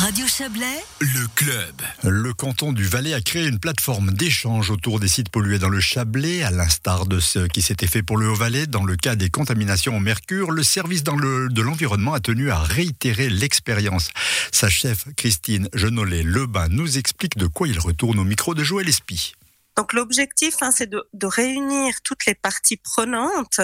Radio Chablais, Le club. Le canton du Valais a créé une plateforme d'échange autour des sites pollués dans le Chablais, à l'instar de ce qui s'était fait pour le Haut-Valais. Dans le cas des contaminations au mercure, le service dans le- de l'environnement a tenu à réitérer l'expérience. Sa chef, Christine Genollet-Lebin, nous explique de quoi il retourne au micro de Joël Espy. Donc l'objectif, hein, c'est de, réunir toutes les parties prenantes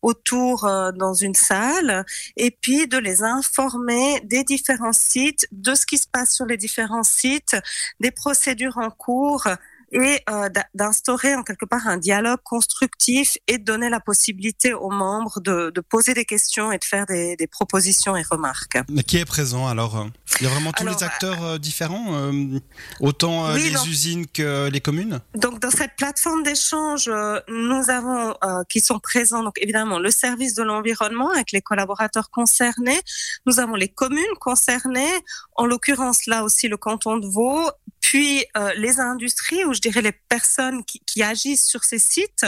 autour euh, dans une salle et puis de les informer des différents sites, de ce qui se passe sur les différents sites, des procédures en cours et euh, d'instaurer en quelque part un dialogue constructif et de donner la possibilité aux membres de, de poser des questions et de faire des, des propositions et remarques. Mais qui est présent alors euh Il y a vraiment tous Alors, les acteurs euh, différents, euh, autant euh, oui, les donc- usines que les communes? Donc dans cette plateforme d'échange, euh, nous avons euh, qui sont présents donc évidemment le service de l'environnement avec les collaborateurs concernés, nous avons les communes concernées, en l'occurrence là aussi le canton de Vaud, puis euh, les industries ou je dirais les personnes qui, qui agissent sur ces sites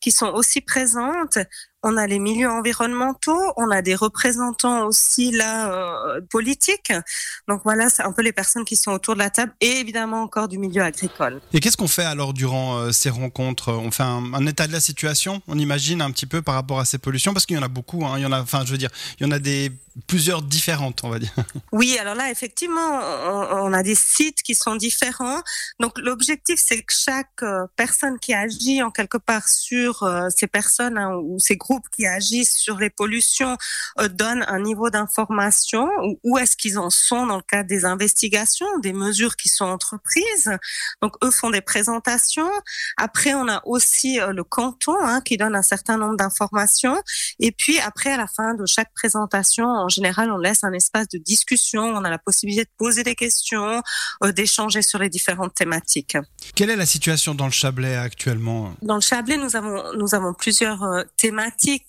qui sont aussi présentes. On a les milieux environnementaux, on a des représentants aussi là euh, politiques. Donc voilà, c'est un peu les personnes qui sont autour de la table et évidemment encore du milieu agricole. Et qu'est-ce qu'on fait alors durant euh, ces rencontres? On fait un, un état de la situation, on imagine un petit peu par rapport à ces pollutions, parce qu'il y en a beaucoup, hein, il y en a, enfin je veux dire, il y en a des plusieurs différentes, on va dire. Oui, alors là, effectivement, on, on a des sites qui sont différents. Donc, l'objectif, c'est que chaque euh, personne qui agit en quelque part sur ces personnes hein, ou ces groupes qui agissent sur les pollutions euh, donne un niveau d'information. Où, où est-ce qu'ils en sont dans le cadre des investigations, des mesures qui sont entreprises. Donc, eux font des présentations. Après, on a aussi euh, le canton hein, qui donne un certain nombre d'informations. Et puis, après, à la fin de chaque présentation, en général, on laisse un espace de discussion. On a la possibilité de poser des questions, euh, d'échanger sur les différentes thématiques. Quelle est la situation dans le Chablais actuellement? Dans le Chablais, nous avons nous avons plusieurs euh,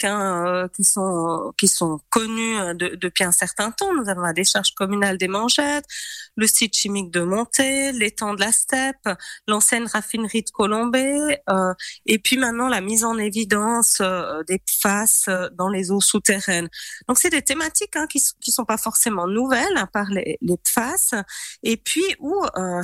hein, euh, qui sont qui sont connues de- depuis un certain temps. Nous avons la décharge communale des Mangettes, le site chimique de Monté, l'étang de la Steppe, l'ancienne raffinerie de Colombay, euh, et puis maintenant la mise en évidence euh, des euh, dans les eaux souterraines. Donc c'est des thématiques hein, qui qui sont pas forcément nouvelles, à part les, les et puis où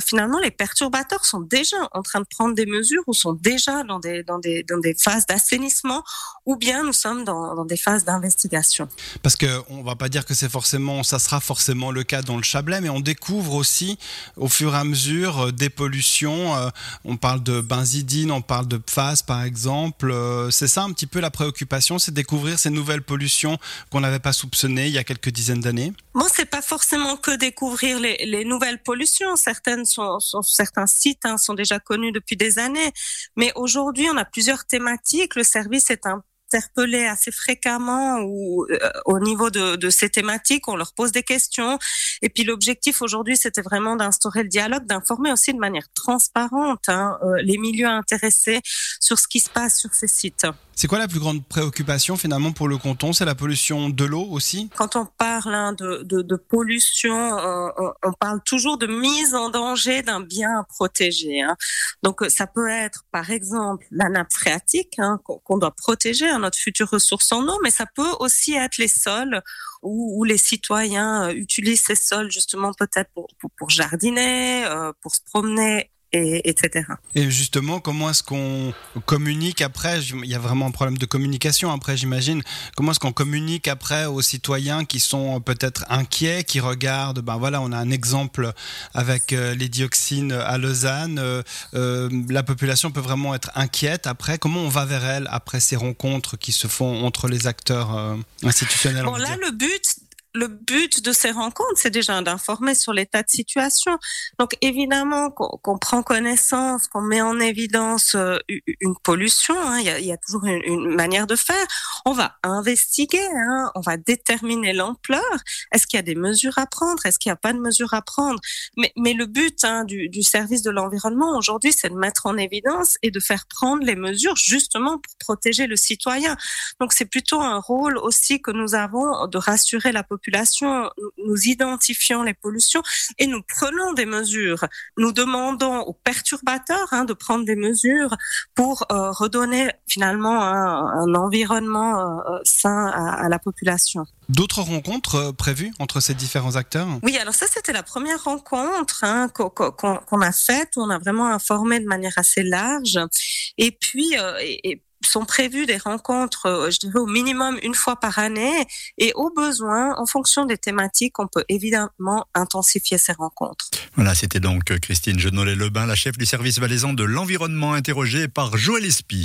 finalement les perturbateurs sont déjà en train de prendre des mesures ou sont déjà dans des dans des dans des phases d'assainissement, ou bien nous sommes dans, dans des phases d'investigation. Parce que on va pas dire que c'est forcément, ça sera forcément le cas dans le Chablais, mais on découvre aussi au fur et à mesure euh, des pollutions. euh, on parle de benzidine, on parle de PFAS par exemple. euh, c'est ça un petit peu la préoccupation, c'est découvrir ces nouvelles pollutions qu'on n'avait pas soupçonnées il y a quelques dizaines d'années. Bon, c'est pas forcément que découvrir les, les nouvelles pollutions. Certaines sont, sont certains sites hein, sont déjà connus depuis des années, mais aujourd'hui on a plusieurs thématiques. Le service est interpellé assez fréquemment ou euh, au niveau de, de ces thématiques, on leur pose des questions. Et puis l'objectif aujourd'hui, c'était vraiment d'instaurer le dialogue, d'informer aussi de manière transparente hein, euh, les milieux intéressés sur ce qui se passe sur ces sites. C'est quoi la plus grande préoccupation finalement pour le canton? C'est la pollution de l'eau aussi? Quand on parle hein, de, de, de pollution, on, on- parle toujours de mise en danger d'un bien protégé. hein. Donc euh, ça peut être par exemple la nappe phréatique hein, qu'on doit protéger, notre future ressource en eau, mais ça peut aussi être les sols où, les citoyens euh, utilisent ces sols justement peut-être pour, pour, pour jardiner, euh, pour se promener. Et, etc. Et justement, comment est-ce qu'on communique après? Il y a vraiment un problème de communication après, j'imagine. Comment est-ce qu'on communique après aux citoyens qui sont peut-être inquiets, qui regardent Ben voilà, on a un exemple avec euh, les dioxines à Lausanne. euh, euh, la population peut vraiment être inquiète après. Comment on va vers elle après ces rencontres qui se font entre les acteurs euh, institutionnels on Bon, là, dire? le but, le but de ces rencontres, c'est déjà d'informer sur l'état de situation. Donc, évidemment, qu'on qu'on prend connaissance, qu'on met en évidence euh, une pollution. hein, Il y, a, il y a toujours une, une manière de faire. On va investiguer, hein, on va déterminer l'ampleur. Est-ce qu'il y a des mesures à prendre? Est-ce qu'il n'y a pas de mesures à prendre? Mais, mais le but hein, du, du service de l'environnement aujourd'hui, c'est de mettre en évidence et de faire prendre les mesures justement pour protéger le citoyen. Donc, c'est plutôt un rôle aussi que nous avons de rassurer la population population, nous identifions les pollutions et nous prenons des mesures. Nous demandons aux perturbateurs hein, de prendre des mesures pour euh, redonner finalement un, un environnement euh, sain à, à, la population. D'autres rencontres euh, prévues entre ces différents acteurs? Oui, alors ça c'était la première rencontre hein, qu'on qu a faite où on a vraiment informé de manière assez large. Et puis, euh, et, et sont prévues des rencontres, euh, je dirais au minimum une fois par année, et au besoin, en fonction des thématiques, on peut évidemment intensifier ces rencontres. Voilà, c'était donc Christine Genollet-Lebin, la chef du service valaisan de l'environnement, interrogée par Joël Espy.